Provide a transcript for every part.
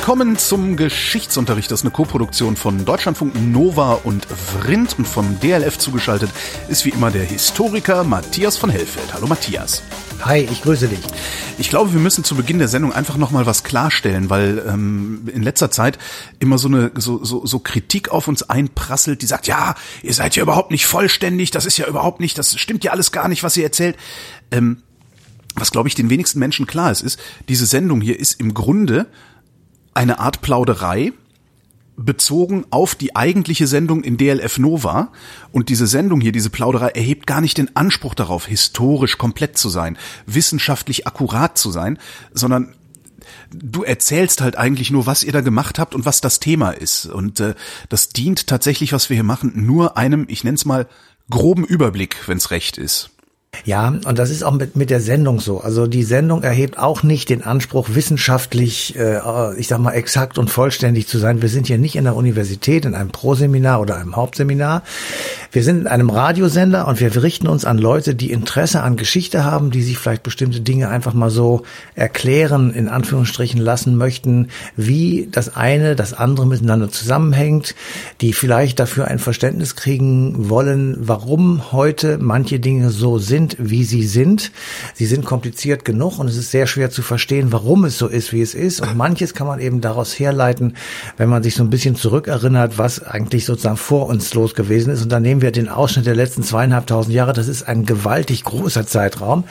Willkommen zum Geschichtsunterricht. Das ist eine Koproduktion von Deutschlandfunk Nova und Vrindt und vom DLF zugeschaltet ist wie immer der Historiker Matthias von Hellfeld. Hallo Matthias. Hi, ich grüße dich. Ich glaube, wir müssen zu Beginn der Sendung einfach noch mal was klarstellen, weil ähm, in letzter Zeit immer so eine so, so, so Kritik auf uns einprasselt, die sagt, ja, ihr seid ja überhaupt nicht vollständig, das ist ja überhaupt nicht, das stimmt ja alles gar nicht, was ihr erzählt. Ähm, was glaube ich den wenigsten Menschen klar ist, ist, diese Sendung hier ist im Grunde eine Art Plauderei bezogen auf die eigentliche Sendung in DLF Nova. Und diese Sendung hier, diese Plauderei, erhebt gar nicht den Anspruch darauf, historisch komplett zu sein, wissenschaftlich akkurat zu sein, sondern du erzählst halt eigentlich nur, was ihr da gemacht habt und was das Thema ist. Und äh, das dient tatsächlich, was wir hier machen, nur einem, ich nenne es mal, groben Überblick, wenn's recht ist. Ja, und das ist auch mit, mit der Sendung so. Also die Sendung erhebt auch nicht den Anspruch, wissenschaftlich, äh, ich sag mal, exakt und vollständig zu sein. Wir sind hier nicht in der Universität, in einem Proseminar oder einem Hauptseminar. Wir sind in einem Radiosender und wir richten uns an Leute, die Interesse an Geschichte haben, die sich vielleicht bestimmte Dinge einfach mal so erklären, in Anführungsstrichen lassen möchten, wie das eine, das andere miteinander zusammenhängt, die vielleicht dafür ein Verständnis kriegen wollen, warum heute manche Dinge so sind sind, wie sie sind. Sie sind kompliziert genug und es ist sehr schwer zu verstehen, warum es so ist, wie es ist. Und manches kann man eben daraus herleiten, wenn man sich so ein bisschen zurückerinnert, was eigentlich sozusagen vor uns los gewesen ist. Und dann nehmen wir den Ausschnitt der letzten zweieinhalbtausend Jahre. Das ist ein gewaltig großer Zeitraum.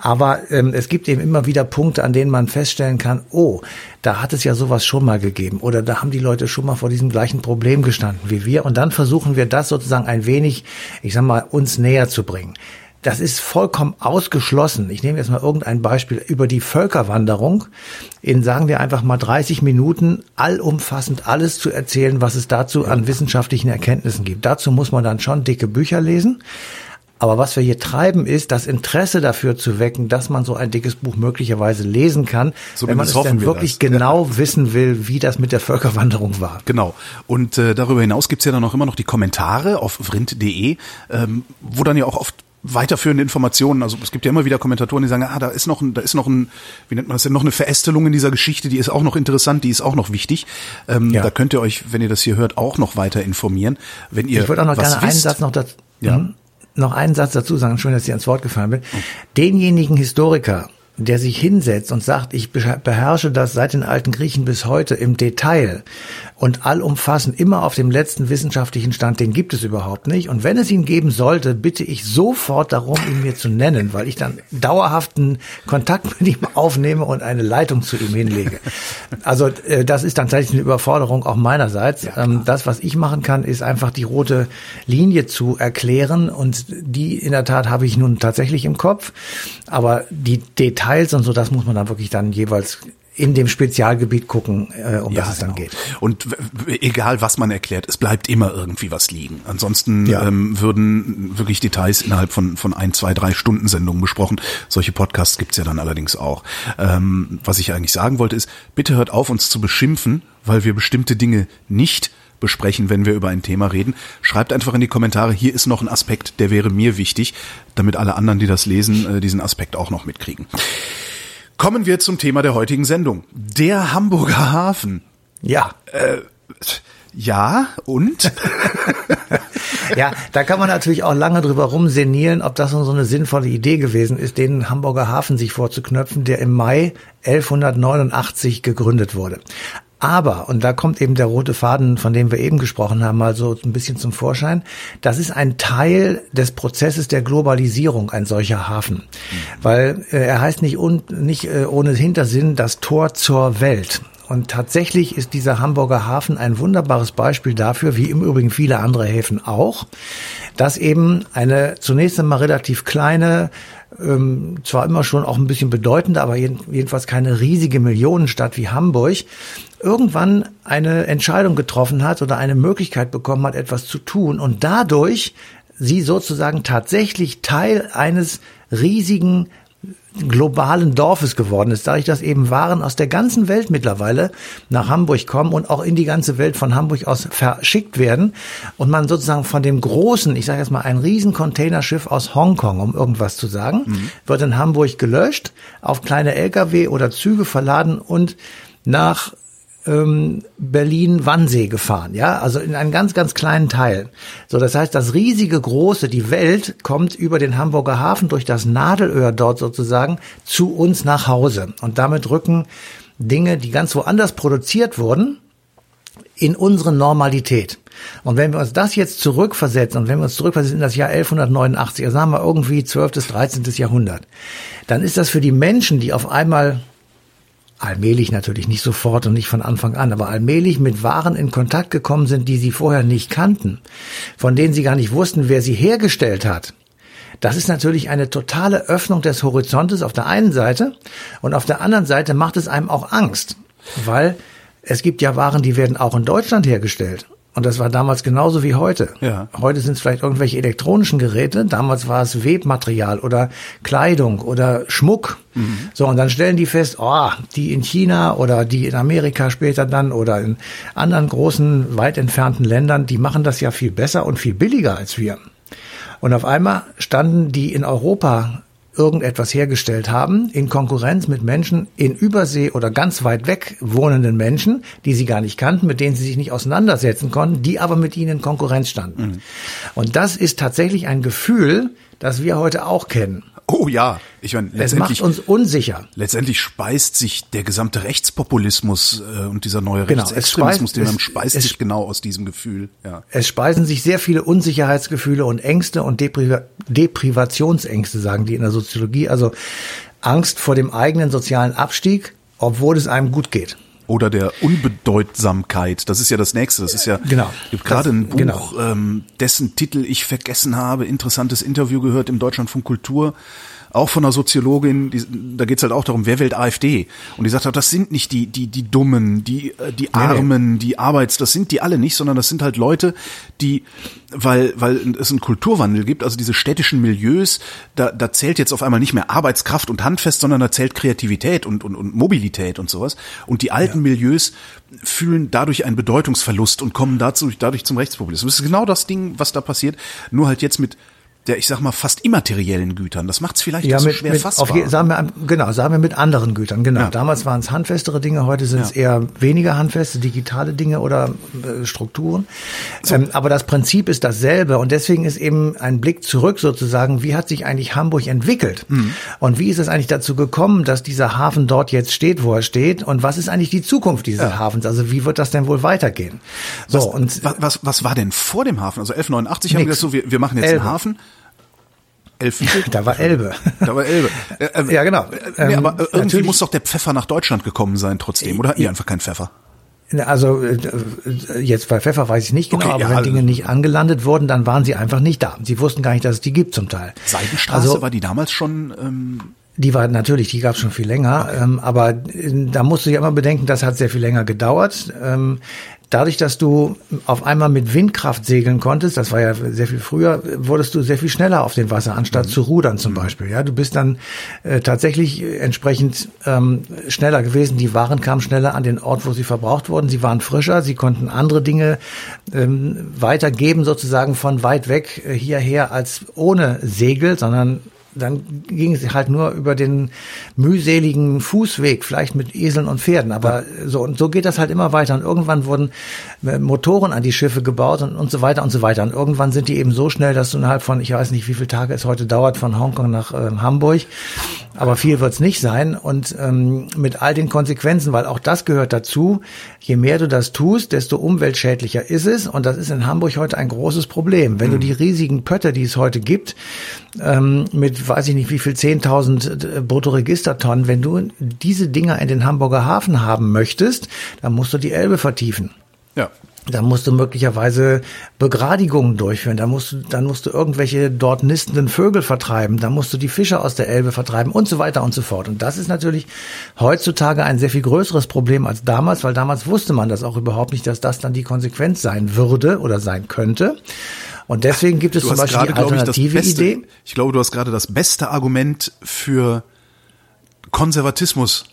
Aber ähm, es gibt eben immer wieder Punkte, an denen man feststellen kann, oh, da hat es ja sowas schon mal gegeben oder da haben die Leute schon mal vor diesem gleichen Problem gestanden wie wir und dann versuchen wir das sozusagen ein wenig, ich sag mal, uns näher zu bringen. Das ist vollkommen ausgeschlossen. Ich nehme jetzt mal irgendein Beispiel über die Völkerwanderung. In, sagen wir einfach mal 30 Minuten allumfassend alles zu erzählen, was es dazu an wissenschaftlichen Erkenntnissen gibt. Dazu muss man dann schon dicke Bücher lesen. Aber was wir hier treiben, ist das Interesse dafür zu wecken, dass man so ein dickes Buch möglicherweise lesen kann, so wenn man es dann wirklich das. genau ja. wissen will, wie das mit der Völkerwanderung war. Genau. Und äh, darüber hinaus gibt's ja dann auch immer noch die Kommentare auf vrind.de, ähm, wo dann ja auch oft weiterführende Informationen. Also es gibt ja immer wieder Kommentatoren, die sagen, ah, da ist noch ein, da ist noch ein, wie nennt man das denn, noch eine Verästelung in dieser Geschichte, die ist auch noch interessant, die ist auch noch wichtig. Ähm, ja. Da könnt ihr euch, wenn ihr das hier hört, auch noch weiter informieren. Wenn ihr ich würde auch noch gerne wisst, einen Satz noch dazu, ja. Hm? noch einen Satz dazu sagen, schön, dass ich ans Wort gefallen bin. Denjenigen Historiker, der sich hinsetzt und sagt, ich beherrsche das seit den alten Griechen bis heute im Detail und allumfassend immer auf dem letzten wissenschaftlichen Stand, den gibt es überhaupt nicht. Und wenn es ihn geben sollte, bitte ich sofort darum, ihn mir zu nennen, weil ich dann dauerhaften Kontakt mit ihm aufnehme und eine Leitung zu ihm hinlege. Also äh, das ist dann tatsächlich eine Überforderung auch meinerseits. Ja, ähm, das, was ich machen kann, ist einfach die rote Linie zu erklären und die in der Tat habe ich nun tatsächlich im Kopf. Aber die Details und so, das muss man dann wirklich dann jeweils in dem Spezialgebiet gucken, äh, um ja, das es dann genau. geht. Und egal was man erklärt, es bleibt immer irgendwie was liegen. Ansonsten ja. ähm, würden wirklich Details innerhalb von, von ein, zwei, drei Stunden Sendungen besprochen. Solche Podcasts gibt's ja dann allerdings auch. Ähm, was ich eigentlich sagen wollte ist, bitte hört auf, uns zu beschimpfen, weil wir bestimmte Dinge nicht besprechen, wenn wir über ein Thema reden. Schreibt einfach in die Kommentare, hier ist noch ein Aspekt, der wäre mir wichtig, damit alle anderen, die das lesen, äh, diesen Aspekt auch noch mitkriegen. Kommen wir zum Thema der heutigen Sendung. Der Hamburger Hafen. Ja. Äh, ja, und? ja, da kann man natürlich auch lange drüber rumsenieren, ob das so eine sinnvolle Idee gewesen ist, den Hamburger Hafen sich vorzuknöpfen, der im Mai 1189 gegründet wurde. Aber, und da kommt eben der rote Faden, von dem wir eben gesprochen haben, mal so ein bisschen zum Vorschein, das ist ein Teil des Prozesses der Globalisierung, ein solcher Hafen. Mhm. Weil äh, er heißt nicht, un, nicht äh, ohne Hintersinn das Tor zur Welt. Und tatsächlich ist dieser Hamburger Hafen ein wunderbares Beispiel dafür, wie im Übrigen viele andere Häfen auch, dass eben eine zunächst einmal relativ kleine ähm, zwar immer schon auch ein bisschen bedeutender, aber jedenfalls keine riesige Millionenstadt wie Hamburg, irgendwann eine Entscheidung getroffen hat oder eine Möglichkeit bekommen hat, etwas zu tun und dadurch sie sozusagen tatsächlich Teil eines riesigen globalen Dorfes geworden ist, dadurch, dass eben Waren aus der ganzen Welt mittlerweile nach Hamburg kommen und auch in die ganze Welt von Hamburg aus verschickt werden und man sozusagen von dem großen, ich sage jetzt mal ein riesen Containerschiff aus Hongkong, um irgendwas zu sagen, mhm. wird in Hamburg gelöscht, auf kleine Lkw oder Züge verladen und nach ähm, Berlin-Wannsee gefahren, ja, also in einen ganz, ganz kleinen Teil. So, das heißt, das riesige Große, die Welt, kommt über den Hamburger Hafen durch das Nadelöhr dort sozusagen zu uns nach Hause. Und damit rücken Dinge, die ganz woanders produziert wurden, in unsere Normalität. Und wenn wir uns das jetzt zurückversetzen und wenn wir uns zurückversetzen in das Jahr 1189, also sagen wir irgendwie 12. bis 13. Jahrhundert, dann ist das für die Menschen, die auf einmal allmählich natürlich nicht sofort und nicht von Anfang an, aber allmählich mit Waren in Kontakt gekommen sind, die sie vorher nicht kannten, von denen sie gar nicht wussten, wer sie hergestellt hat. Das ist natürlich eine totale Öffnung des Horizontes auf der einen Seite und auf der anderen Seite macht es einem auch Angst, weil es gibt ja Waren, die werden auch in Deutschland hergestellt. Und das war damals genauso wie heute. Ja. Heute sind es vielleicht irgendwelche elektronischen Geräte. Damals war es Webmaterial oder Kleidung oder Schmuck. Mhm. So, und dann stellen die fest, oh, die in China oder die in Amerika später dann oder in anderen großen, weit entfernten Ländern, die machen das ja viel besser und viel billiger als wir. Und auf einmal standen die in Europa irgendetwas hergestellt haben, in Konkurrenz mit Menschen in Übersee oder ganz weit weg wohnenden Menschen, die sie gar nicht kannten, mit denen sie sich nicht auseinandersetzen konnten, die aber mit ihnen in Konkurrenz standen. Mhm. Und das ist tatsächlich ein Gefühl, das wir heute auch kennen. Oh ja, ich meine, es macht uns unsicher. Letztendlich speist sich der gesamte Rechtspopulismus äh, und dieser neue genau, Rechtsextremismus, den man speist es, sich genau aus diesem Gefühl. Ja. Es speisen sich sehr viele Unsicherheitsgefühle und Ängste und Depriva Deprivationsängste, sagen die in der Soziologie. Also Angst vor dem eigenen sozialen Abstieg, obwohl es einem gut geht oder der Unbedeutsamkeit. Das ist ja das nächste. Das ist ja genau. gibt gerade ein Buch, genau. ähm, dessen Titel ich vergessen habe. Interessantes Interview gehört im Deutschlandfunk Kultur auch von einer Soziologin, die, da geht's halt auch darum, wer wählt AfD? Und die sagt halt, das sind nicht die, die, die Dummen, die, äh, die Armen, die Arbeits, das sind die alle nicht, sondern das sind halt Leute, die, weil, weil es einen Kulturwandel gibt, also diese städtischen Milieus, da, da zählt jetzt auf einmal nicht mehr Arbeitskraft und Handfest, sondern da zählt Kreativität und, und, und Mobilität und sowas. Und die alten ja. Milieus fühlen dadurch einen Bedeutungsverlust und kommen dazu, dadurch zum Rechtspopulismus. Das ist genau das Ding, was da passiert, nur halt jetzt mit der, ich sag mal, fast immateriellen Gütern. Das macht es vielleicht ja, so mit, schwer mit, fassbar. Auf, sagen wir, genau, sagen wir mit anderen Gütern. Genau. Ja. Damals waren es handfestere Dinge, heute sind es ja. eher weniger handfeste, digitale Dinge oder äh, Strukturen. So. Ähm, aber das Prinzip ist dasselbe und deswegen ist eben ein Blick zurück sozusagen, wie hat sich eigentlich Hamburg entwickelt? Mhm. Und wie ist es eigentlich dazu gekommen, dass dieser Hafen dort jetzt steht, wo er steht? Und was ist eigentlich die Zukunft dieses ja. Hafens? Also wie wird das denn wohl weitergehen? So, was, und, was, was, was war denn vor dem Hafen? Also 1189 haben wir gesagt, so, wir, wir machen jetzt Elbe. einen Hafen. Elfenbüttel? Da war Elbe. Da war Elbe. Äh, äh, ja, genau. Ähm, nee, aber irgendwie natürlich. muss doch der Pfeffer nach Deutschland gekommen sein trotzdem, oder hatten die einfach keinen Pfeffer? Also äh, jetzt bei Pfeffer weiß ich nicht genau, okay, aber ja, wenn Dinge nicht angelandet wurden, dann waren sie einfach nicht da. Sie wussten gar nicht, dass es die gibt zum Teil. Seidenstraße also, war die damals schon ähm die war natürlich, die gab es schon viel länger, okay. ähm, aber da musst du ja immer bedenken, das hat sehr viel länger gedauert. Ähm, Dadurch, dass du auf einmal mit Windkraft segeln konntest, das war ja sehr viel früher, wurdest du sehr viel schneller auf dem Wasser, anstatt mhm. zu rudern zum mhm. Beispiel. Ja, du bist dann äh, tatsächlich entsprechend ähm, schneller gewesen. Die Waren kamen schneller an den Ort, wo sie verbraucht wurden. Sie waren frischer, sie konnten andere Dinge ähm, weitergeben, sozusagen von weit weg äh, hierher als ohne Segel, sondern dann ging es halt nur über den mühseligen Fußweg, vielleicht mit Eseln und Pferden. Aber so und so geht das halt immer weiter. Und irgendwann wurden äh, Motoren an die Schiffe gebaut und, und so weiter und so weiter. Und irgendwann sind die eben so schnell, dass du innerhalb von, ich weiß nicht, wie viele Tage es heute dauert, von Hongkong nach äh, Hamburg. Aber viel wird es nicht sein. Und ähm, mit all den Konsequenzen, weil auch das gehört dazu, je mehr du das tust, desto umweltschädlicher ist es. Und das ist in Hamburg heute ein großes Problem. Wenn mhm. du die riesigen Pötte, die es heute gibt, ähm, mit weiß ich nicht wie viel 10.000 äh, Bruttoregistertonnen, wenn du diese Dinger in den Hamburger Hafen haben möchtest, dann musst du die Elbe vertiefen. Ja. Da musst du möglicherweise Begradigungen durchführen. Da musst du, dann musst du irgendwelche dort nistenden Vögel vertreiben. Da musst du die Fische aus der Elbe vertreiben und so weiter und so fort. Und das ist natürlich heutzutage ein sehr viel größeres Problem als damals, weil damals wusste man das auch überhaupt nicht, dass das dann die Konsequenz sein würde oder sein könnte. Und deswegen gibt es zum Beispiel grade, die alternative ich, beste, Idee. Ich glaube, du hast gerade das beste Argument für Konservatismus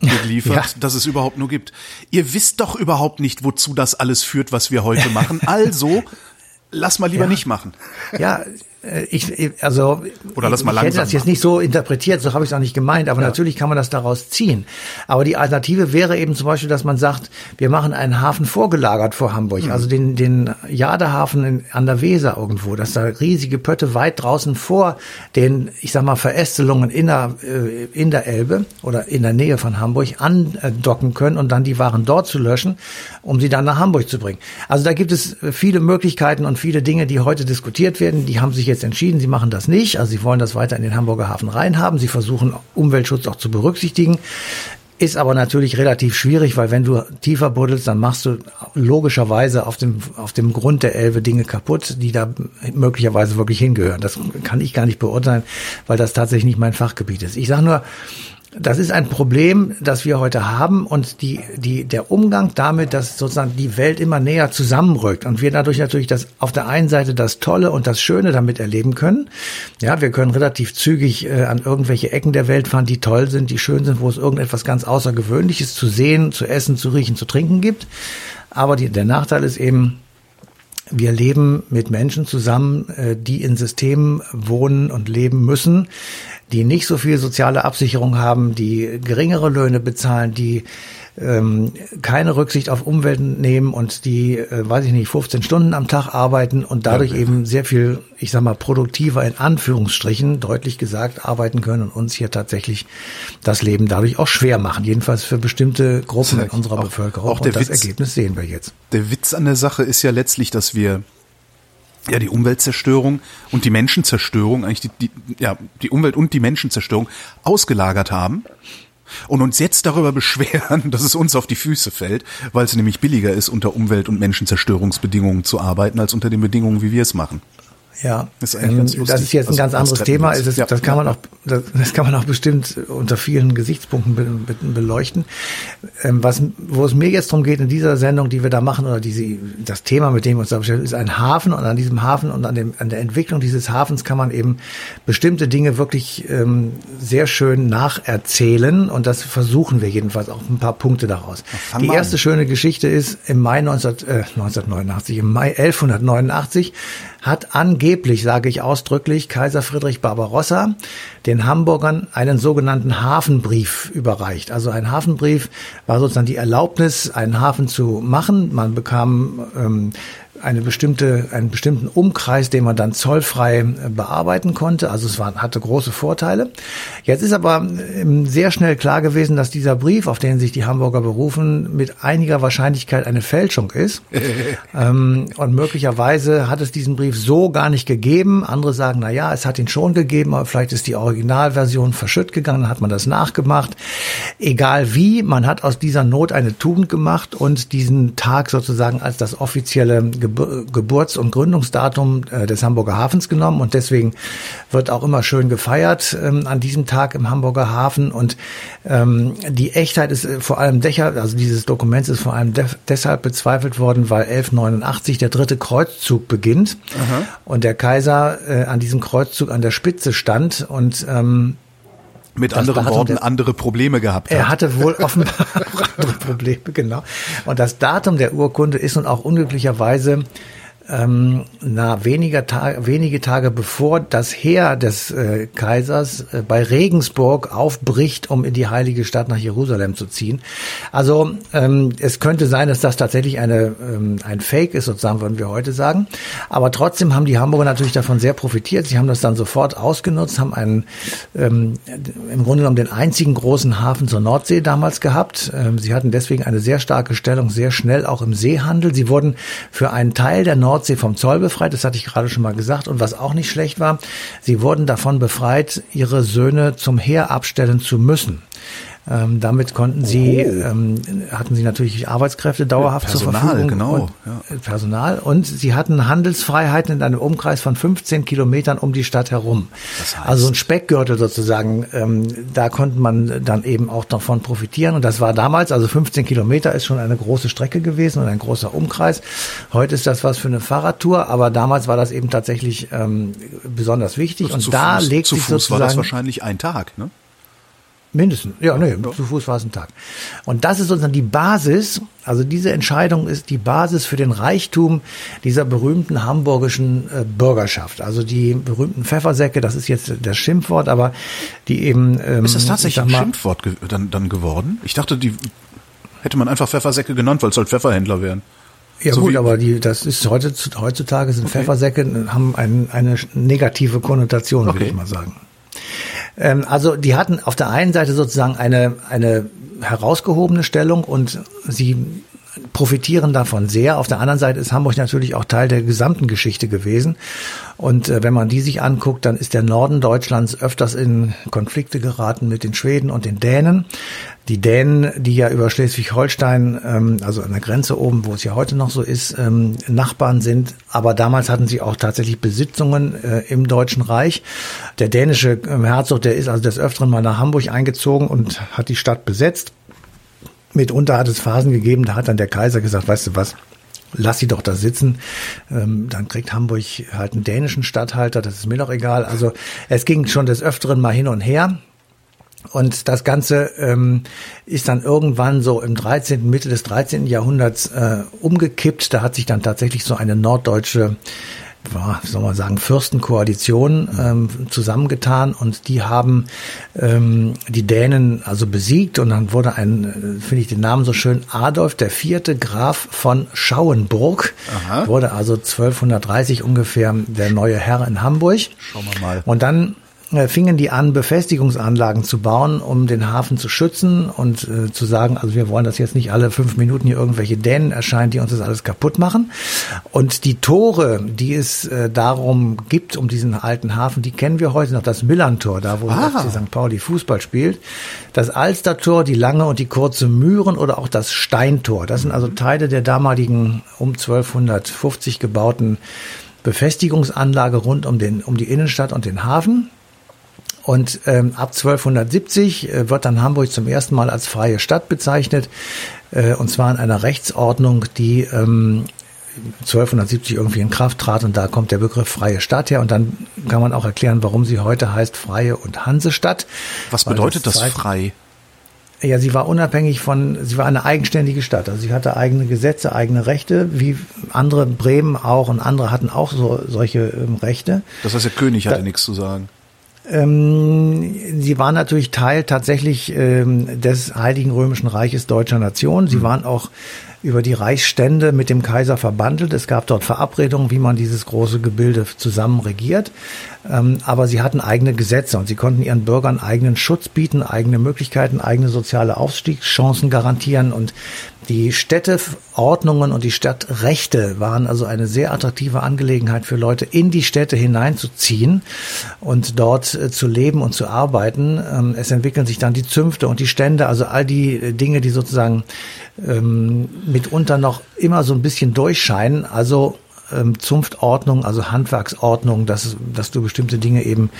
geliefert, Ja. dass es überhaupt nur gibt. Ihr wisst doch überhaupt nicht, wozu das alles führt, was wir heute machen. Also lass mal lieber Ja. nicht machen. Ja, ich, ich- also Oder lass mal ich hätte das jetzt machen. nicht so interpretiert, so habe ich es auch nicht gemeint, aber natürlich kann man das daraus ziehen. Aber die Alternative wäre eben zum Beispiel, dass man sagt, wir machen einen Hafen vorgelagert vor Hamburg, Hm. also den, den Jadehafen in, an der Weser irgendwo, dass da riesige Pötte weit draußen vor den, ich sag mal, Verästelungen in der, äh, in der Elbe oder in der Nähe von Hamburg andocken können und dann die Waren dort zu löschen, um sie dann nach Hamburg zu bringen. Also da gibt es äh, viele Möglichkeiten und viele Dinge, die heute diskutiert werden. Die haben sich jetzt entschieden, sie machen das nicht. Also sie wollen das weiter in den Hamburger Hafen reinhaben. Sie versuchen Umweltschutz auch zu berücksichtigen. Ist aber natürlich relativ schwierig, weil wenn du tiefer buddelst, dann machst du logischerweise auf dem, auf dem Grund der Elbe Dinge kaputt, die da möglicherweise wirklich hingehören. Das kann ich gar nicht beurteilen, weil das tatsächlich nicht mein Fachgebiet ist. Ich sage nur, das ist ein Problem, das wir heute haben und die, die, der Umgang damit, dass sozusagen die Welt immer näher zusammenrückt und wir dadurch natürlich das auf der einen Seite das Tolle und das Schöne damit erleben können. Ja, wir können relativ zügig äh, an irgendwelche Ecken der Welt fahren, die toll sind, die schön sind, wo es irgendetwas ganz Außergewöhnliches zu sehen, zu essen, zu riechen, zu trinken gibt. Aber die, der Nachteil ist eben, wir leben mit Menschen zusammen, äh, die in Systemen wohnen und leben müssen, die nicht so viel soziale Absicherung haben, die geringere Löhne bezahlen, die ähm, keine Rücksicht auf Umwelt nehmen und die, äh, weiß ich nicht, 15 Stunden am Tag arbeiten und dadurch Ja. eben sehr viel, ich sag mal, produktiver in Anführungsstrichen, deutlich gesagt, arbeiten können und uns hier tatsächlich das Leben dadurch auch schwer machen. Jedenfalls für bestimmte Gruppen in unserer auch- Bevölkerung. auch der und das Witz- Ergebnis sehen wir jetzt. Der Witz an der Sache ist ja letztlich, dass wir ja die Umweltzerstörung und die Menschenzerstörung, eigentlich die, die, ja, die Umwelt und die Menschenzerstörung ausgelagert haben und uns jetzt darüber beschweren, dass es uns auf die Füße fällt, weil es nämlich billiger ist, unter Umwelt- und Menschenzerstörungsbedingungen zu arbeiten, als unter den Bedingungen, wie wir es machen. Ja, Das ist ähm, das ist jetzt ein ganz anderes Thema. Ist, Ja. das kann man auch, das, das kann man auch bestimmt unter vielen Gesichtspunkten be, be, beleuchten. Ähm, was, wo es mir jetzt darum geht in dieser Sendung, die wir da machen, oder diese, das Thema, mit dem wir uns da beschäftigen, ist ein Hafen und an diesem Hafen und an dem, an der Entwicklung dieses Hafens kann man eben bestimmte Dinge wirklich ähm, sehr schön nacherzählen und das versuchen wir jedenfalls auch ein paar Punkte daraus. Die mal an. erste schöne Geschichte ist im Mai 19, äh, 1989, im Mai 1189 hat angeblich, sage ich ausdrücklich, Kaiser Friedrich Barbarossa den Hamburgern einen sogenannten Hafenbrief überreicht. Also ein Hafenbrief war sozusagen die Erlaubnis, einen Hafen zu machen. Man bekam ähm, eine bestimmte, einen bestimmten Umkreis, den man dann zollfrei äh, bearbeiten konnte. Also es war, hatte große Vorteile. Jetzt ist aber ähm, sehr schnell klar gewesen, dass dieser Brief, auf den sich die Hamburger berufen, mit einiger Wahrscheinlichkeit eine Fälschung ist. ähm, und möglicherweise hat es diesen Brief so gar nicht gegeben. Andere sagen, na ja, es hat ihn schon gegeben, aber vielleicht ist die Originalversion verschütt gegangen, hat man das nachgemacht. Egal wie, man hat aus dieser Not eine Tugend gemacht und diesen Tag sozusagen als das offizielle Gebur Geburts- und Gründungsdatum äh, des Hamburger Hafens genommen und deswegen wird auch immer schön gefeiert ähm, an diesem Tag im Hamburger Hafen und ähm, die Echtheit ist äh, vor allem deshalb, also dieses Dokuments ist vor allem de deshalb bezweifelt worden, weil 1189 der dritte Kreuzzug beginnt und der Kaiser äh, an diesem Kreuzzug an der Spitze stand und ähm, Mit Das anderen Worten der- andere Probleme gehabt er hat. hatte wohl offenbar andere Probleme, genau. Und das Datum der Urkunde ist nun auch unglücklicherweise ähm, na, weniger Tage, wenige Tage bevor das Heer des äh, Kaisers äh, bei Regensburg aufbricht, um in die heilige Stadt nach Jerusalem zu ziehen. Also ähm, es könnte sein, dass das tatsächlich eine, ähm, ein Fake ist, sozusagen würden wir heute sagen. Aber trotzdem haben die Hamburger natürlich davon sehr profitiert. Sie haben das dann sofort ausgenutzt, haben einen ähm, im Grunde genommen den einzigen großen Hafen zur Nordsee damals gehabt. Ähm, sie hatten deswegen eine sehr starke Stellung, sehr schnell auch im Seehandel. Sie wurden für einen Teil der Nordsee vom Zoll befreit, das hatte ich gerade schon mal gesagt. Und was auch nicht schlecht war, sie wurden davon befreit, ihre Söhne zum Heer abstellen zu müssen. Ähm, damit konnten sie, ähm, hatten sie natürlich Arbeitskräfte dauerhaft zur Personal, Verfügung. genau, Und, ja. äh, Personal. Und sie hatten Handelsfreiheiten in einem Umkreis von 15 Kilometern um die Stadt herum. Das heißt- also ein Speckgürtel sozusagen. Ähm, da konnte man dann eben auch davon profitieren. Und das war damals, also 15 Kilometer ist schon eine große Strecke gewesen und ein großer Umkreis. Heute ist das was für eine Fahrradtour, aber damals war das eben tatsächlich ähm, besonders wichtig. Und zu da Fuß, legt zu sich Fuß war das sozusagen wahrscheinlich ein Tag, ne? Mindestens, ja, nee, zu Fuß war es ein Tag. Und das ist sozusagen die Basis, also diese Entscheidung ist die Basis für den Reichtum dieser berühmten hamburgischen äh, Bürgerschaft. Also die berühmten Pfeffersäcke, das ist jetzt das Schimpfwort, aber die eben. Ähm, ist das tatsächlich ein Schimpfwort ge dann, dann geworden? Ich dachte, die hätte man einfach Pfeffersäcke genannt, weil es halt Pfefferhändler wären. Ja so gut, aber die, das ist heute, heutzutage sind okay. Pfeffersäcke, haben ein, eine negative Konnotation, okay. würde ich mal sagen. Ähm, also die hatten auf der einen Seite sozusagen eine, eine herausgehobene Stellung und sie profitieren davon sehr. Auf der anderen Seite ist Hamburg natürlich auch Teil der gesamten Geschichte gewesen. Und äh, wenn man die sich anguckt, dann ist der Norden Deutschlands öfters in Konflikte geraten mit den Schweden und den Dänen. Die Dänen, die ja über Schleswig-Holstein, ähm, also an der Grenze oben, wo es ja heute noch so ist, ähm, Nachbarn sind. Aber damals hatten sie auch tatsächlich Besitzungen äh, im Deutschen Reich. Der dänische ähm, Herzog, der ist also des Öfteren mal nach Hamburg eingezogen und hat die Stadt besetzt. Mitunter hat es Phasen gegeben, da hat dann der Kaiser gesagt, weißt du was, lass sie doch da sitzen. Ähm, dann kriegt Hamburg halt einen dänischen Stadthalter, das ist mir doch egal. Also es ging schon des Öfteren mal hin und her. Und das Ganze ähm, ist dann irgendwann so im 13., Mitte des 13. Jahrhunderts äh, umgekippt. Da hat sich dann tatsächlich so eine norddeutsche war, wie soll man sagen, Fürstenkoalition ähm, zusammengetan und die haben ähm, die Dänen also besiegt und dann wurde ein, äh, finde ich den Namen so schön, Adolf der vierte Graf von Schauenburg, Aha. wurde also 1230 ungefähr der neue Herr in Hamburg. Schauen wir mal. Und dann fingen die an, Befestigungsanlagen zu bauen, um den Hafen zu schützen und äh, zu sagen, also wir wollen, dass jetzt nicht alle fünf Minuten hier irgendwelche Dänen erscheinen, die uns das alles kaputt machen. Und die Tore, die es äh, darum gibt, um diesen alten Hafen, die kennen wir heute noch. Das Millantor, da wo ah. FC St. Pauli Fußball spielt. Das Alstertor, die lange und die kurze Mühren oder auch das Steintor. Das sind also Teile der damaligen um 1250 gebauten Befestigungsanlage rund um, den, um die Innenstadt und den Hafen. Und ähm, ab 1270 äh, wird dann Hamburg zum ersten Mal als freie Stadt bezeichnet, äh, und zwar in einer Rechtsordnung, die ähm, 1270 irgendwie in Kraft trat und da kommt der Begriff freie Stadt her und dann kann man auch erklären, warum sie heute heißt freie und Hansestadt. Was bedeutet das, das frei? Ja, sie war unabhängig von, sie war eine eigenständige Stadt. Also sie hatte eigene Gesetze, eigene Rechte, wie andere Bremen auch und andere hatten auch so solche ähm, Rechte. Das heißt, der König hatte da, nichts zu sagen. Ähm, sie waren natürlich Teil tatsächlich ähm, des Heiligen Römischen Reiches deutscher Nation. Sie mhm. waren auch über die Reichsstände mit dem Kaiser verbandelt. Es gab dort Verabredungen, wie man dieses große Gebilde zusammen regiert. Ähm, aber sie hatten eigene Gesetze und sie konnten ihren Bürgern eigenen Schutz bieten, eigene Möglichkeiten, eigene soziale Aufstiegschancen garantieren. Und die Städteordnungen und die Stadtrechte waren also eine sehr attraktive Angelegenheit für Leute, in die Städte hineinzuziehen und dort äh, zu leben und zu arbeiten. Ähm, es entwickeln sich dann die Zünfte und die Stände, also all die äh, Dinge, die sozusagen ähm, mitunter noch immer so ein bisschen durchscheinen. Also ähm, Zunftordnung, also Handwerksordnung, dass, dass du bestimmte Dinge eben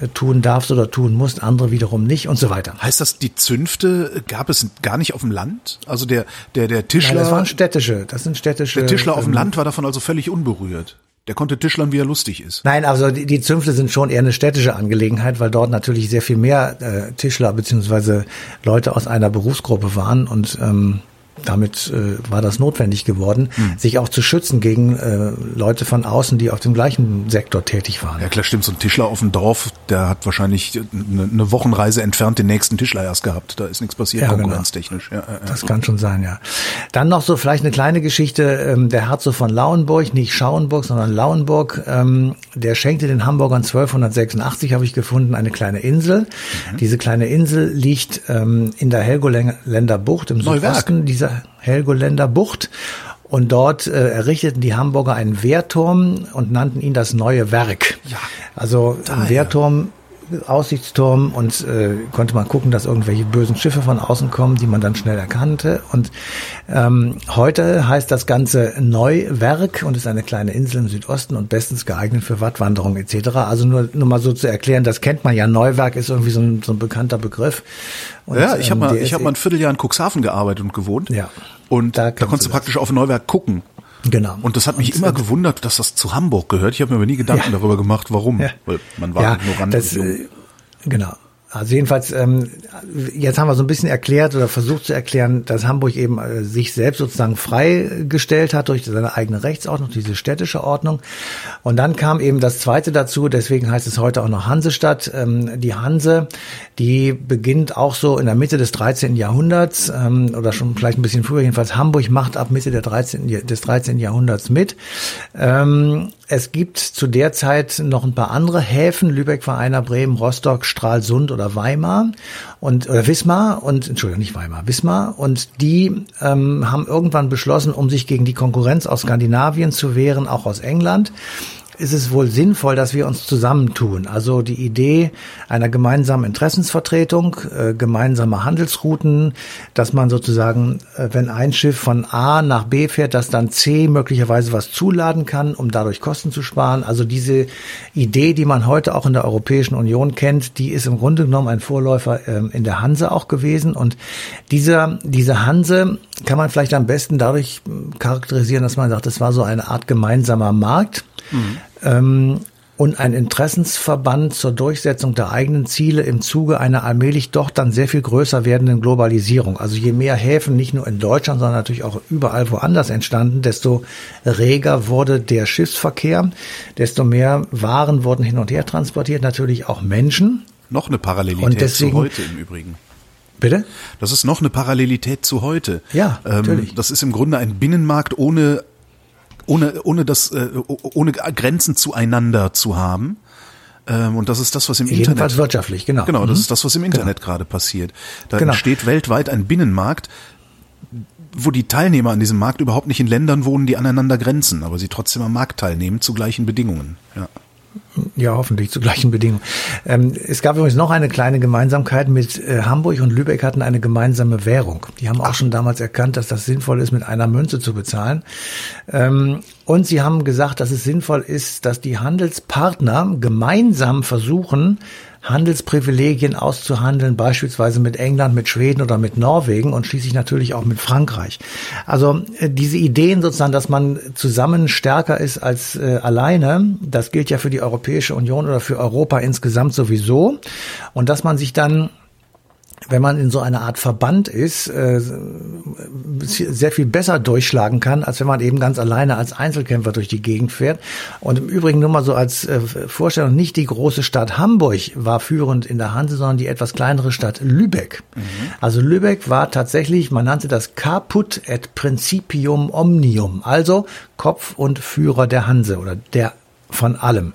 äh, tun darfst oder tun musst, andere wiederum nicht und so weiter. Heißt das, die Zünfte gab es gar nicht auf dem Land? Also der, der, der Tischler. Nein, das waren städtische, das sind städtische. Der Tischler auf dem ähm, Land war davon also völlig unberührt. Der konnte Tischlern, wie er lustig ist. Nein, also die, die Zünfte sind schon eher eine städtische Angelegenheit, weil dort natürlich sehr viel mehr äh, Tischler beziehungsweise Leute aus einer Berufsgruppe waren und ähm, damit äh, war das notwendig geworden, mhm. sich auch zu schützen gegen äh, Leute von außen, die auf dem gleichen Sektor tätig waren. Ja klar, stimmt. So ein Tischler auf dem Dorf, der hat wahrscheinlich eine, eine Wochenreise entfernt den nächsten Tischler erst gehabt. Da ist nichts passiert, ja, genau. konkurrenztechnisch. Genau. Ja, ja, das kann schon sein, ja. Dann noch so vielleicht eine kleine Geschichte. Ähm, der Herzog von Lauenburg, nicht Schauenburg, sondern Lauenburg, ähm, der schenkte den Hamburgern 1286, habe ich gefunden, eine kleine Insel. Mhm. Diese kleine Insel liegt ähm, in der Helgoländer Bucht im Neuwerk. Südosten dieser dieser Helgoländer Bucht. Und dort äh, errichteten die Hamburger einen Wehrturm und nannten ihn das neue Werk. Ja, also ein Wehrturm Aussichtsturm und äh, konnte man gucken, dass irgendwelche bösen Schiffe von außen kommen, die man dann schnell erkannte. Und ähm, heute heißt das Ganze Neuwerk und ist eine kleine Insel im Südosten und bestens geeignet für Wattwanderung etc. Also nur, nur mal so zu erklären, das kennt man ja. Neuwerk ist irgendwie so ein, so ein bekannter Begriff. Und, ja, ich habe ähm, mal, ich habe mal ein Vierteljahr in Cuxhaven gearbeitet und gewohnt. Ja. Und da, da konntest du praktisch auf Neuwerk gucken. Genau. Und das hat mich und, immer gewundert, dass das zu Hamburg gehört. Ich habe mir aber nie Gedanken ja. darüber gemacht, warum. Ja. Weil man war ja, ignorant. Das, äh, genau. Also jedenfalls, ähm, jetzt haben wir so ein bisschen erklärt oder versucht zu erklären, dass Hamburg eben äh, sich selbst sozusagen freigestellt hat durch seine eigene Rechtsordnung, diese städtische Ordnung. Und dann kam eben das Zweite dazu, deswegen heißt es heute auch noch Hansestadt. Ähm, die Hanse, die beginnt auch so in der Mitte des 13. Jahrhunderts ähm, oder schon vielleicht ein bisschen früher. Jedenfalls Hamburg macht ab Mitte der 13, des 13. Jahrhunderts mit. Ähm, es gibt zu der Zeit noch ein paar andere Häfen. Lübeck war einer, Bremen, Rostock, Stralsund oder Weimar und oder Wismar und Entschuldigung, nicht Weimar, Wismar. Und die ähm, haben irgendwann beschlossen, um sich gegen die Konkurrenz aus Skandinavien zu wehren, auch aus England, ist es wohl sinnvoll, dass wir uns zusammentun. Also die Idee einer gemeinsamen Interessensvertretung, äh, gemeinsame Handelsrouten, dass man sozusagen, äh, wenn ein Schiff von A nach B fährt, dass dann C möglicherweise was zuladen kann, um dadurch Kosten zu sparen. Also diese Idee, die man heute auch in der Europäischen Union kennt, die ist im Grunde genommen ein Vorläufer äh, in der Hanse auch gewesen. Und dieser, diese Hanse kann man vielleicht am besten dadurch charakterisieren, dass man sagt, es war so eine Art gemeinsamer Markt. Mhm. Ähm, und ein Interessensverband zur Durchsetzung der eigenen Ziele im Zuge einer allmählich doch dann sehr viel größer werdenden Globalisierung. Also je mehr Häfen nicht nur in Deutschland, sondern natürlich auch überall woanders entstanden, desto reger wurde der Schiffsverkehr, desto mehr Waren wurden hin und her transportiert, natürlich auch Menschen. Noch eine Parallelität deswegen, zu heute im Übrigen. Bitte? Das ist noch eine Parallelität zu heute. Ja, ähm, natürlich. Das ist im Grunde ein Binnenmarkt ohne ohne, ohne das, äh, ohne Grenzen zueinander zu haben. Ähm, und das ist das, was im Jedenfalls Internet. wirtschaftlich, genau. Genau, das mhm. ist das, was im genau. Internet genau. gerade passiert. Da genau. entsteht weltweit ein Binnenmarkt, wo die Teilnehmer an diesem Markt überhaupt nicht in Ländern wohnen, die aneinander grenzen, aber sie trotzdem am Markt teilnehmen zu gleichen Bedingungen. Ja. Ja, hoffentlich zu gleichen Bedingungen. Ähm, es gab übrigens noch eine kleine Gemeinsamkeit mit äh, Hamburg und Lübeck hatten eine gemeinsame Währung. Die haben auch schon damals erkannt, dass das sinnvoll ist, mit einer Münze zu bezahlen. Ähm, und sie haben gesagt, dass es sinnvoll ist, dass die Handelspartner gemeinsam versuchen, Handelsprivilegien auszuhandeln, beispielsweise mit England, mit Schweden oder mit Norwegen und schließlich natürlich auch mit Frankreich. Also äh, diese Ideen sozusagen, dass man zusammen stärker ist als äh, alleine, das gilt ja für die Europäische Union oder für Europa insgesamt sowieso. Und dass man sich dann wenn man in so einer Art Verband ist, äh, sehr viel besser durchschlagen kann, als wenn man eben ganz alleine als Einzelkämpfer durch die Gegend fährt. Und im Übrigen nur mal so als äh, Vorstellung, nicht die große Stadt Hamburg war führend in der Hanse, sondern die etwas kleinere Stadt Lübeck. Mhm. Also Lübeck war tatsächlich, man nannte das Caput et Principium Omnium, also Kopf und Führer der Hanse oder der von allem.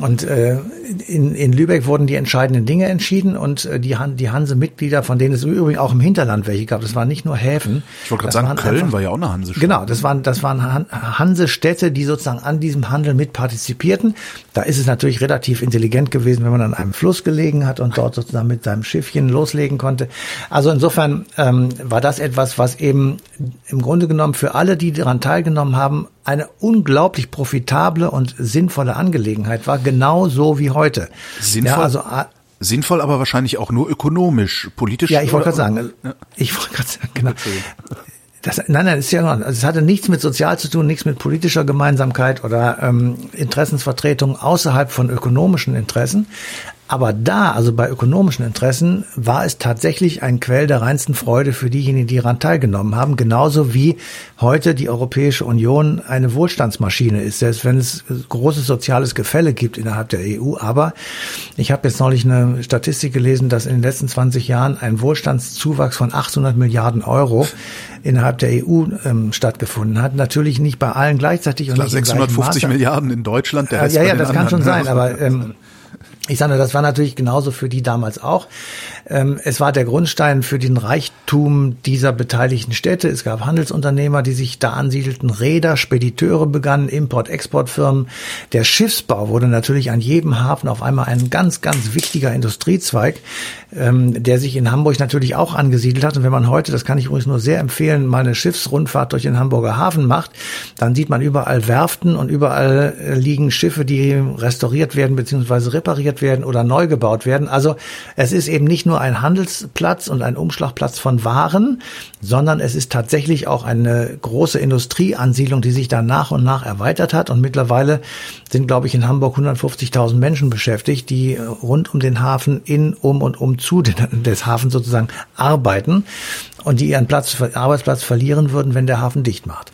Und äh, in, in Lübeck wurden die entscheidenden Dinge entschieden und äh, die, Han die Hanse-Mitglieder, von denen es übrigens auch im Hinterland welche gab, das waren nicht nur Häfen. Ich wollte gerade sagen, Köln einfach, war ja auch eine Hansestadt. Genau, das waren, das waren Han Hansestädte, die sozusagen an diesem Handel mit partizipierten. Da ist es natürlich relativ intelligent gewesen, wenn man an einem Fluss gelegen hat und dort sozusagen mit seinem Schiffchen loslegen konnte. Also insofern ähm, war das etwas, was eben im Grunde genommen für alle, die daran teilgenommen haben, eine unglaublich profitable und sinnvolle Angelegenheit war, genauso wie heute. Sinnvoll? Ja, also, Sinnvoll, aber wahrscheinlich auch nur ökonomisch, politisch. Ja, ich wollte gerade sagen, ja. ich wollte gerade sagen, genau. Das, nein, nein, ist ja also es hatte nichts mit sozial zu tun, nichts mit politischer Gemeinsamkeit oder ähm, Interessensvertretung außerhalb von ökonomischen Interessen. Aber da, also bei ökonomischen Interessen, war es tatsächlich ein Quell der reinsten Freude für diejenigen, die daran teilgenommen haben. Genauso wie heute die Europäische Union eine Wohlstandsmaschine ist, selbst wenn es großes soziales Gefälle gibt innerhalb der EU. Aber ich habe jetzt neulich eine Statistik gelesen, dass in den letzten 20 Jahren ein Wohlstandszuwachs von 800 Milliarden Euro innerhalb der EU ähm, stattgefunden hat. Natürlich nicht bei allen gleichzeitig. Und nicht 650 Milliarden in Deutschland. Der Rest ja, ja, das kann schon sein, aber ähm, ich sage, das war natürlich genauso für die damals auch. Ähm, es war der Grundstein für den Reichtum dieser beteiligten Städte. Es gab Handelsunternehmer, die sich da ansiedelten, Räder, Spediteure begannen, Import-Export-Firmen. Der Schiffsbau wurde natürlich an jedem Hafen auf einmal ein ganz, ganz wichtiger Industriezweig, ähm, der sich in Hamburg natürlich auch angesiedelt hat. Und wenn man heute, das kann ich übrigens nur sehr empfehlen, mal eine Schiffsrundfahrt durch den Hamburger Hafen macht, dann sieht man überall Werften und überall äh, liegen Schiffe, die restauriert werden bzw. repariert renoviert werden oder neu gebaut werden. Also es ist eben nicht nur ein Handelsplatz und ein Umschlagplatz von Waren, sondern es ist tatsächlich auch eine große Industrieansiedlung, die sich da nach und nach erweitert hat. Und mittlerweile sind, glaube ich, in Hamburg 150.000 Menschen beschäftigt, die rund um den Hafen in, um und um zu des Hafens sozusagen arbeiten und die ihren Platz, Arbeitsplatz verlieren würden, wenn der Hafen dicht macht.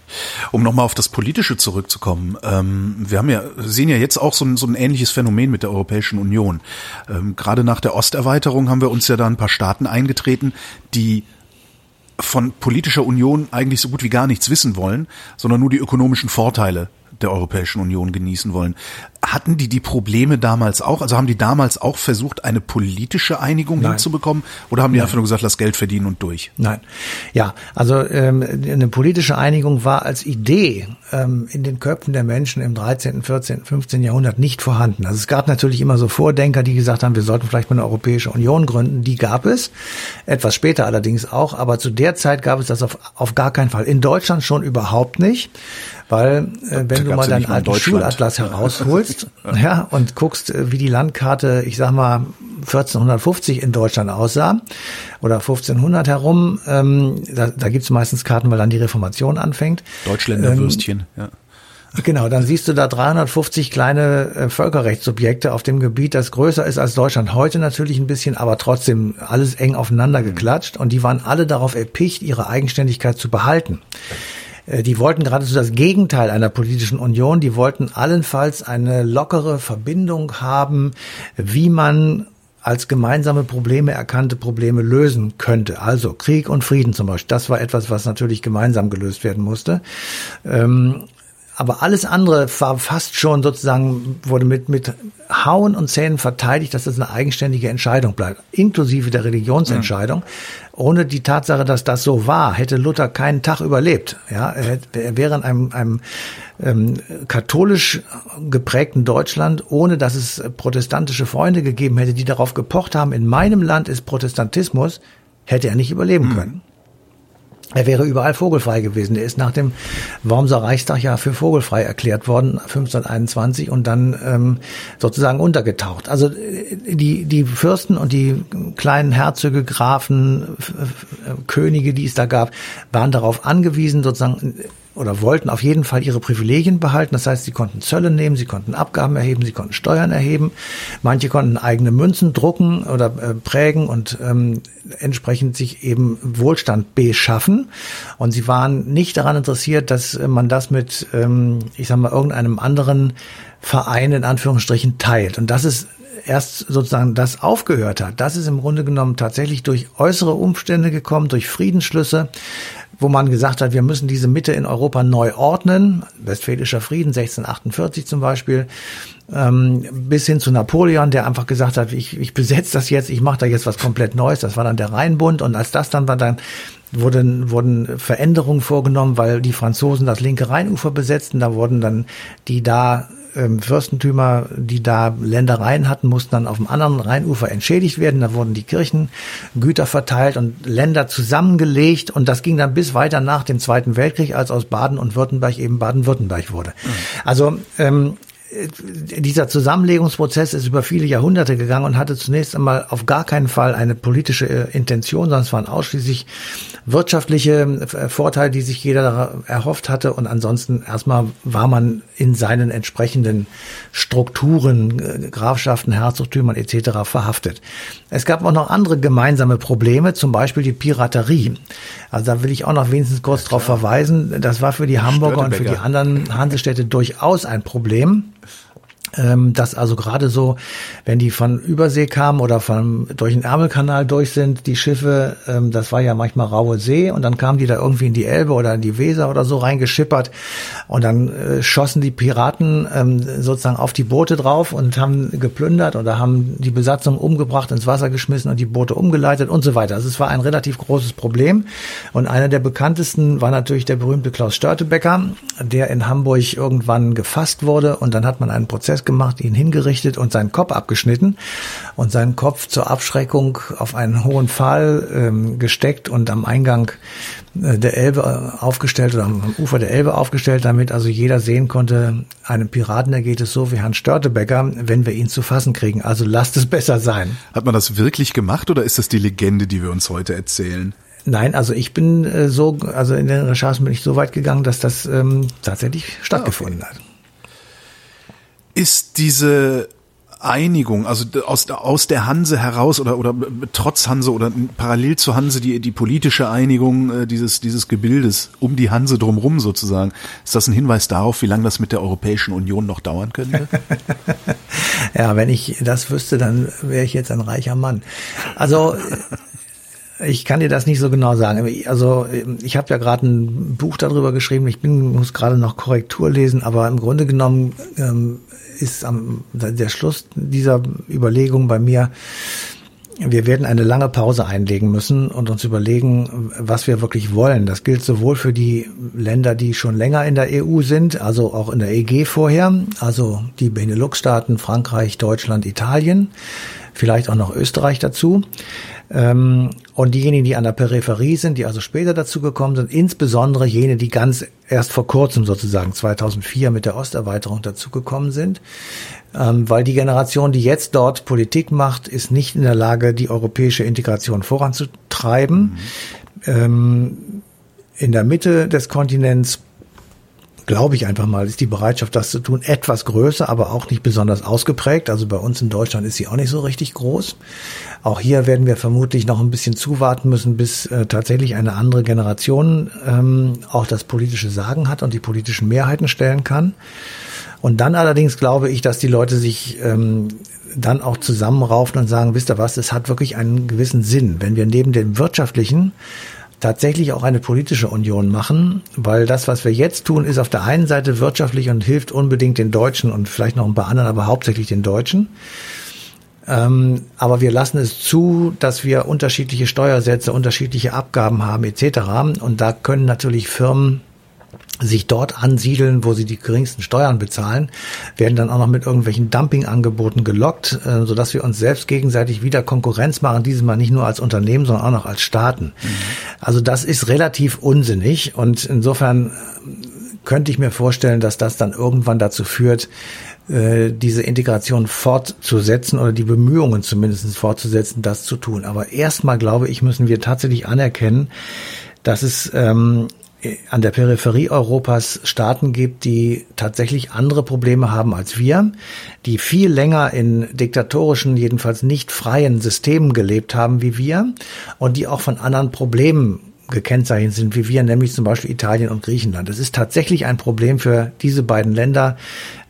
Um nochmal auf das Politische zurückzukommen, ähm, wir haben ja, sehen ja jetzt auch so ein, so ein ähnliches Phänomen mit der Europäischen Union. Ähm, gerade nach der Osterweiterung haben wir uns ja da ein paar Staaten eingetreten, die von politischer Union eigentlich so gut wie gar nichts wissen wollen, sondern nur die ökonomischen Vorteile der Europäischen Union genießen wollen. Hatten die die Probleme damals auch? Also haben die damals auch versucht, eine politische Einigung Nein. hinzubekommen? Oder haben die Nein. einfach nur gesagt, lass Geld verdienen und durch? Nein. Ja, also ähm, eine politische Einigung war als Idee ähm, in den Köpfen der Menschen im 13., 14., 15. Jahrhundert nicht vorhanden. Also es gab natürlich immer so Vordenker, die gesagt haben, wir sollten vielleicht mal eine Europäische Union gründen. Die gab es. Etwas später allerdings auch. Aber zu der Zeit gab es das auf, auf gar keinen Fall. In Deutschland schon überhaupt nicht. Weil äh, wenn du mal deinen alten Schulatlas herausholst ja, und guckst, äh, wie die Landkarte, ich sag mal, 1450 in Deutschland aussah oder 1500 herum, ähm, da, da gibt es meistens Karten, weil dann die Reformation anfängt. Deutschländerwürstchen, ähm, ja. Genau, dann siehst du da 350 kleine äh, Völkerrechtssubjekte auf dem Gebiet, das größer ist als Deutschland heute natürlich ein bisschen, aber trotzdem alles eng aufeinander geklatscht und die waren alle darauf erpicht, ihre Eigenständigkeit zu behalten. Äh, die wollten geradezu das Gegenteil einer politischen Union. Die wollten allenfalls eine lockere Verbindung haben, wie man als gemeinsame Probleme erkannte Probleme lösen könnte. Also Krieg und Frieden zum Beispiel. Das war etwas, was natürlich gemeinsam gelöst werden musste. Ähm, aber alles andere war fast schon sozusagen, wurde mit, mit Hauen und Zähnen verteidigt, dass das eine eigenständige Entscheidung bleibt, inklusive der Religionsentscheidung. Mhm. Ohne die Tatsache, dass das so war, hätte Luther keinen Tag überlebt. Ja, er, er wäre in einem, einem ähm, katholisch geprägten Deutschland, ohne dass es protestantische Freunde gegeben hätte, die darauf gepocht haben, in meinem Land ist Protestantismus, hätte er nicht überleben mhm. können. Er wäre überall vogelfrei gewesen. Er ist nach dem Wormser Reichstag ja für vogelfrei erklärt worden, 1521, und dann ähm, sozusagen untergetaucht. Also äh, die, die Fürsten und die kleinen Herzöge, Grafen, Könige, die es da gab, waren darauf angewiesen, sozusagen oder wollten auf jeden Fall ihre Privilegien behalten. Das heißt, sie konnten Zölle nehmen, sie konnten Abgaben erheben, sie konnten Steuern erheben. Manche konnten eigene Münzen drucken oder äh, prägen und ähm, entsprechend sich eben Wohlstand beschaffen. Und sie waren nicht daran interessiert, dass man das mit, ähm, ich sag mal, irgendeinem anderen Verein in Anführungsstrichen teilt. Und das ist erst sozusagen das aufgehört hat, das ist im Grunde genommen tatsächlich durch äußere Umstände gekommen, durch Friedensschlüsse, wo man gesagt hat, wir müssen diese Mitte in Europa neu ordnen. Westfälischer Frieden 1648 zum Beispiel, ähm, bis hin zu Napoleon, der einfach gesagt hat, ich, ich besetze das jetzt, ich mache da jetzt was komplett Neues. Das war dann der Rheinbund und als das dann war, dann wurden, wurden Veränderungen vorgenommen, weil die Franzosen das linke Rheinufer besetzten. Da wurden dann die da ähm, Fürstentümer, die da Ländereien hatten, mussten dann auf dem anderen Rheinufer entschädigt werden. Da wurden die Kirchengüter verteilt und Länder zusammengelegt. Und das ging dann bis weiter nach dem Zweiten Weltkrieg, als aus Baden und Württemberg eben Baden-Württemberg wurde. Mhm. Also ähm, dieser Zusammenlegungsprozess ist über viele Jahrhunderte gegangen und hatte zunächst einmal auf gar keinen Fall eine politische äh, Intention, sondern es waren ausschließlich wirtschaftliche äh, Vorteile, die sich jeder erhofft hatte. Und ansonsten erstmal war man in seinen entsprechenden Strukturen, äh, Grafschaften, Herzogtümern etc. verhaftet. Es gab auch noch andere gemeinsame Probleme, zum Beispiel die Piraterie. Also da will ich auch noch wenigstens kurz ja, darauf verweisen. Das war für die Hamburger und für die anderen Hansestädte durchaus ein Problem ähm, dass also gerade so, wenn die von Übersee kamen oder von durch den Ärmelkanal durch sind, die Schiffe, ähm, das war ja manchmal raue See und dann kamen die da irgendwie in die Elbe oder in die Weser oder so reingeschippert und dann äh, schossen die Piraten ähm, sozusagen auf die Boote drauf und haben geplündert oder haben die Besatzung umgebracht, ins Wasser geschmissen und die Boote umgeleitet und so weiter. Also es war ein relativ großes Problem und einer der bekanntesten war natürlich der berühmte Klaus Störtebecker, der in Hamburg irgendwann gefasst wurde und dann hat man einen Prozess das gemacht, ihn hingerichtet und seinen Kopf abgeschnitten und seinen Kopf zur Abschreckung auf einen hohen Pfahl ähm, gesteckt und am Eingang äh, der Elbe aufgestellt oder am Ufer der Elbe aufgestellt, damit also jeder sehen konnte, einem Piraten ergeht es so wie Herrn Störtebecker, wenn wir ihn zu fassen kriegen. Also lasst es besser sein. Hat man das wirklich gemacht oder ist das die Legende, die wir uns heute erzählen? Nein, also ich bin äh, so, also in den Recherchen bin ich so weit gegangen, dass das ähm, tatsächlich stattgefunden ah, okay. hat. Ist diese Einigung, also aus, aus der Hanse heraus oder, oder trotz Hanse oder parallel zur Hanse die, die politische Einigung äh, dieses, dieses Gebildes um die Hanse drumrum sozusagen, ist das ein Hinweis darauf, wie lange das mit der Europäischen Union noch dauern könnte? ja, wenn ich das wüsste, dann wäre ich jetzt ein reicher Mann. Also ich kann dir das nicht so genau sagen. Also ich habe ja gerade ein Buch darüber geschrieben. Ich bin, muss gerade noch Korrektur lesen, aber im Grunde genommen ähm, ist am, der Schluss dieser Überlegung bei mir, wir werden eine lange Pause einlegen müssen und uns überlegen, was wir wirklich wollen. Das gilt sowohl für die Länder, die schon länger in der EU sind, also auch in der EG vorher, also die Benelux-Staaten, Frankreich, Deutschland, Italien, vielleicht auch noch Österreich dazu. Ähm, und diejenigen, die an der Peripherie sind, die also später dazu gekommen sind, insbesondere jene, die ganz erst vor kurzem sozusagen 2004 mit der Osterweiterung dazugekommen sind, ähm, weil die Generation, die jetzt dort Politik macht, ist nicht in der Lage, die europäische Integration voranzutreiben. Mhm. Ähm, in der Mitte des Kontinents glaube ich einfach mal, ist die Bereitschaft, das zu tun, etwas größer, aber auch nicht besonders ausgeprägt. Also bei uns in Deutschland ist sie auch nicht so richtig groß. Auch hier werden wir vermutlich noch ein bisschen zuwarten müssen, bis äh, tatsächlich eine andere Generation ähm, auch das politische Sagen hat und die politischen Mehrheiten stellen kann. Und dann allerdings glaube ich, dass die Leute sich ähm, dann auch zusammenraufen und sagen, wisst ihr was, es hat wirklich einen gewissen Sinn, wenn wir neben dem wirtschaftlichen tatsächlich auch eine politische Union machen, weil das, was wir jetzt tun, ist auf der einen Seite wirtschaftlich und hilft unbedingt den Deutschen und vielleicht noch ein paar anderen, aber hauptsächlich den Deutschen. Ähm, aber wir lassen es zu, dass wir unterschiedliche Steuersätze, unterschiedliche Abgaben haben etc. Und da können natürlich Firmen sich dort ansiedeln, wo sie die geringsten Steuern bezahlen, werden dann auch noch mit irgendwelchen Dumpingangeboten gelockt, äh, sodass wir uns selbst gegenseitig wieder Konkurrenz machen, dieses Mal nicht nur als Unternehmen, sondern auch noch als Staaten. Mhm. Also das ist relativ unsinnig und insofern könnte ich mir vorstellen, dass das dann irgendwann dazu führt, äh, diese Integration fortzusetzen oder die Bemühungen zumindest fortzusetzen, das zu tun. Aber erstmal glaube ich, müssen wir tatsächlich anerkennen, dass es ähm, an der Peripherie Europas Staaten gibt, die tatsächlich andere Probleme haben als wir, die viel länger in diktatorischen, jedenfalls nicht freien Systemen gelebt haben wie wir und die auch von anderen Problemen gekennzeichnet sind wie wir, nämlich zum Beispiel Italien und Griechenland. Es ist tatsächlich ein Problem für diese beiden Länder,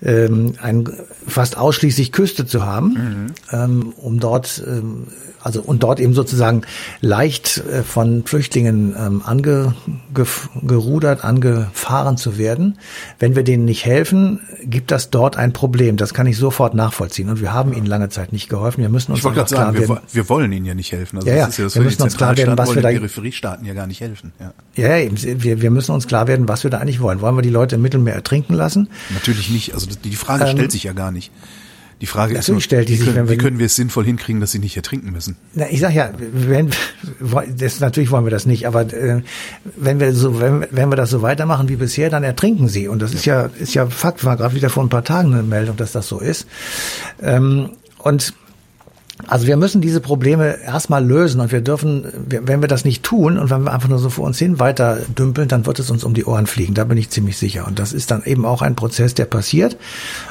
ähm, ein, fast ausschließlich Küste zu haben, mhm. ähm, um dort ähm, also und dort eben sozusagen leicht äh, von Flüchtlingen ähm, angerudert, angefahren zu werden. Wenn wir denen nicht helfen, gibt das dort ein Problem. Das kann ich sofort nachvollziehen. Und wir haben ihnen lange Zeit nicht geholfen. Wir müssen uns ich wollte sagen, wir, wir, wollen ihnen ja nicht helfen. Also ja, ja. ja wir müssen uns klar werden, was wir da. Peripheriestaaten ja gar nicht helfen. Ja, ja, ja wir, wir müssen uns klar werden, was wir da eigentlich wollen. Wollen wir die Leute im Mittelmeer ertrinken lassen? Natürlich nicht. Also die Frage ähm, stellt sich ja gar nicht. Die Frage ist, nur, stellt die wie, sich, können, wie können wir es sinnvoll hinkriegen, dass sie nicht ertrinken müssen? Na, ich sag ja, wenn, das, natürlich wollen wir das nicht, aber äh, wenn wir so, wenn, wenn wir das so weitermachen wie bisher, dann ertrinken sie. Und das ist ja, ist ja Fakt, war gerade wieder vor ein paar Tagen eine Meldung, dass das so ist. Ähm, und also wir müssen diese Probleme erstmal lösen und wir dürfen, wenn wir das nicht tun und wenn wir einfach nur so vor uns hin weiter dümpeln, dann wird es uns um die Ohren fliegen. Da bin ich ziemlich sicher. Und das ist dann eben auch ein Prozess, der passiert.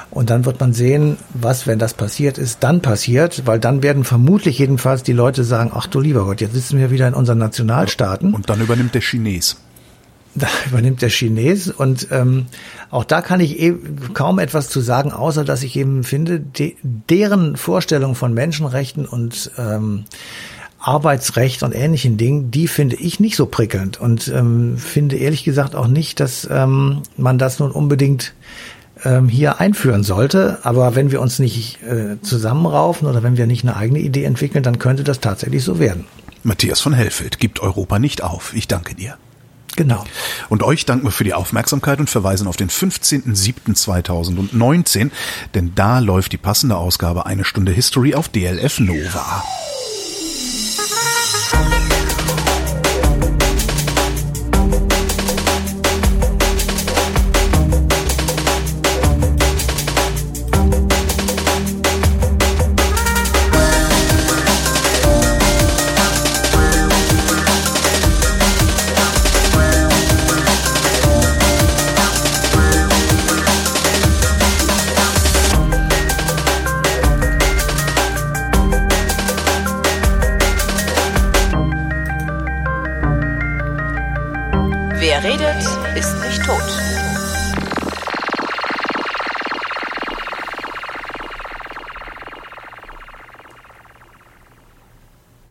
Und dann wird man sehen, was, wenn das passiert ist, dann passiert, weil dann werden vermutlich jedenfalls die Leute sagen, ach du lieber Gott, jetzt sitzen wir wieder in unseren Nationalstaaten. Und dann übernimmt der Chines da übernimmt der Chines und ähm, auch da kann ich eben kaum etwas zu sagen, außer dass ich eben finde, de deren Vorstellung von Menschenrechten und ähm, Arbeitsrecht und ähnlichen Dingen, die finde ich nicht so prickelnd und ähm, finde ehrlich gesagt auch nicht, dass ähm, man das nun unbedingt ähm, hier einführen sollte. Aber wenn wir uns nicht äh, zusammenraufen oder wenn wir nicht eine eigene Idee entwickeln, dann könnte das tatsächlich so werden. Matthias von Hellfeld gibt Europa nicht auf. Ich danke dir. Genau. Und euch danken wir für die Aufmerksamkeit und verweisen auf den 15.07.2019, denn da läuft die passende Ausgabe Eine Stunde History auf DLF Nova.